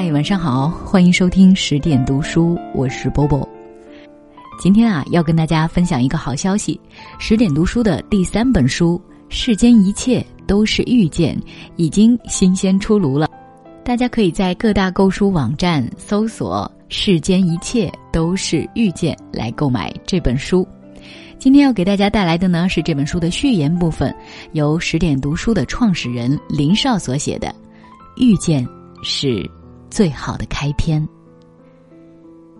嗨，晚上好，欢迎收听十点读书，我是波波。今天啊，要跟大家分享一个好消息：十点读书的第三本书《世间一切都是遇见》已经新鲜出炉了。大家可以在各大购书网站搜索“世间一切都是遇见”来购买这本书。今天要给大家带来的呢是这本书的序言部分，由十点读书的创始人林少所写的《遇见》。是最好的开篇。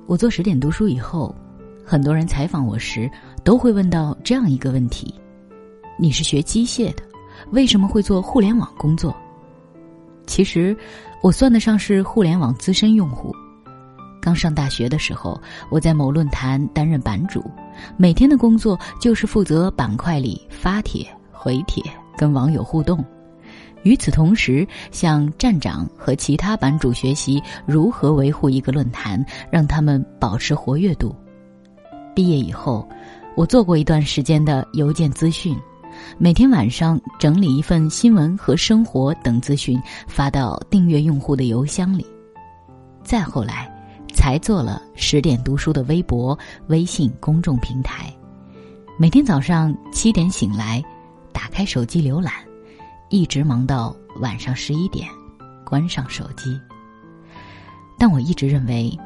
我做十点读书以后，很多人采访我时都会问到这样一个问题：你是学机械的，为什么会做互联网工作？其实，我算得上是互联网资深用户。刚上大学的时候，我在某论坛担任版主，每天的工作就是负责板块里发帖、回帖、跟网友互动。与此同时，向站长和其他版主学习如何维护一个论坛，让他们保持活跃度。毕业以后，我做过一段时间的邮件资讯，每天晚上整理一份新闻和生活等资讯发到订阅用户的邮箱里。再后来，才做了十点读书的微博、微信公众平台，每天早上七点醒来，打开手机浏览。一直忙到晚上十一点，关上手机。但我一直认为，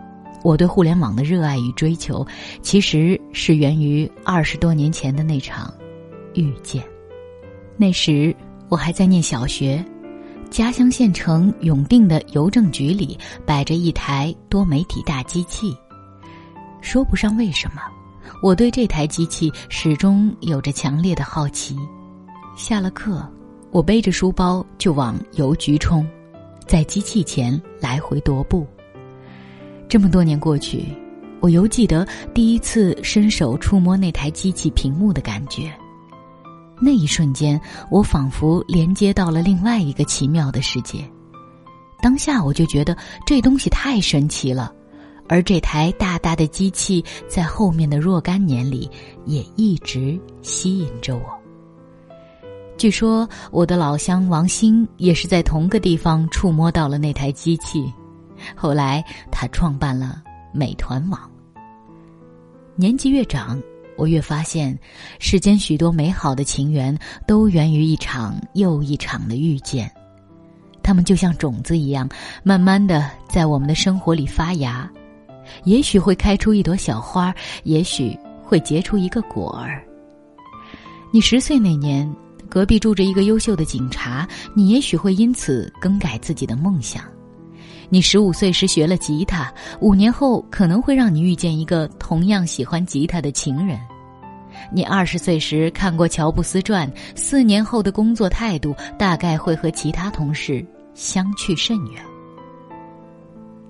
我对互联网的热爱与追求，其实是源于二十多年前的那场遇见。那时我还在念小学，家乡县城永定的邮政局里摆着一台多媒体大机器。说不上为什么，我对这台机器始终有着强烈的好奇。下了课。我背着书包就往邮局冲，在机器前来回踱步。这么多年过去，我犹记得第一次伸手触摸那台机器屏幕的感觉。那一瞬间，我仿佛连接到了另外一个奇妙的世界。当下我就觉得这东西太神奇了，而这台大大的机器在后面的若干年里也一直吸引着我。据说我的老乡王兴也是在同个地方触摸到了那台机器，后来他创办了美团网。年纪越长，我越发现，世间许多美好的情缘都源于一场又一场的遇见，它们就像种子一样，慢慢的在我们的生活里发芽，也许会开出一朵小花，也许会结出一个果儿。你十岁那年。隔壁住着一个优秀的警察，你也许会因此更改自己的梦想。你十五岁时学了吉他，五年后可能会让你遇见一个同样喜欢吉他的情人。你二十岁时看过乔布斯传，四年后的工作态度大概会和其他同事相去甚远。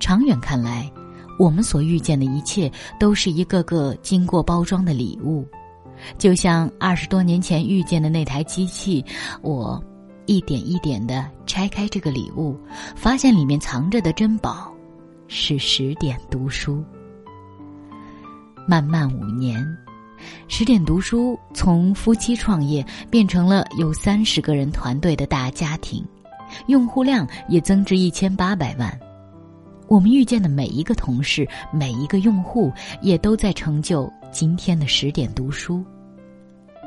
长远看来，我们所遇见的一切都是一个个经过包装的礼物。就像二十多年前遇见的那台机器，我一点一点的拆开这个礼物，发现里面藏着的珍宝是十点读书。漫漫五年，十点读书从夫妻创业变成了有三十个人团队的大家庭，用户量也增至一千八百万。我们遇见的每一个同事，每一个用户，也都在成就今天的十点读书。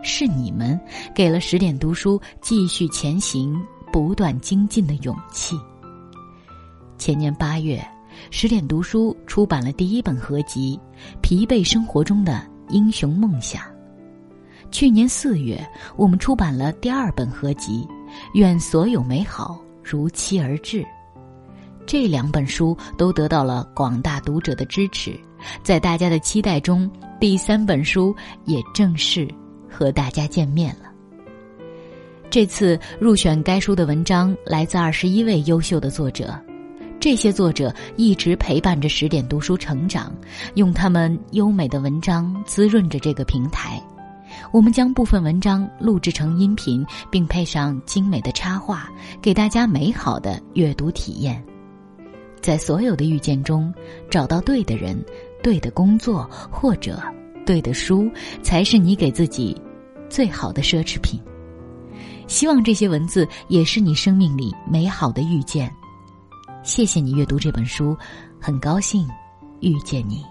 是你们给了十点读书继续前行、不断精进的勇气。前年八月，十点读书出版了第一本合集《疲惫生活中的英雄梦想》。去年四月，我们出版了第二本合集《愿所有美好如期而至》。这两本书都得到了广大读者的支持，在大家的期待中，第三本书也正式。和大家见面了。这次入选该书的文章来自二十一位优秀的作者，这些作者一直陪伴着十点读书成长，用他们优美的文章滋润着这个平台。我们将部分文章录制成音频，并配上精美的插画，给大家美好的阅读体验。在所有的遇见中，找到对的人、对的工作或者对的书，才是你给自己。最好的奢侈品。希望这些文字也是你生命里美好的遇见。谢谢你阅读这本书，很高兴遇见你。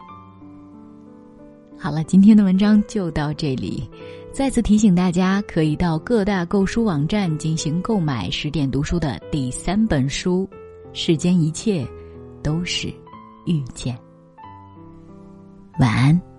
好了，今天的文章就到这里。再次提醒大家，可以到各大购书网站进行购买十点读书的第三本书《世间一切都是遇见》。晚安。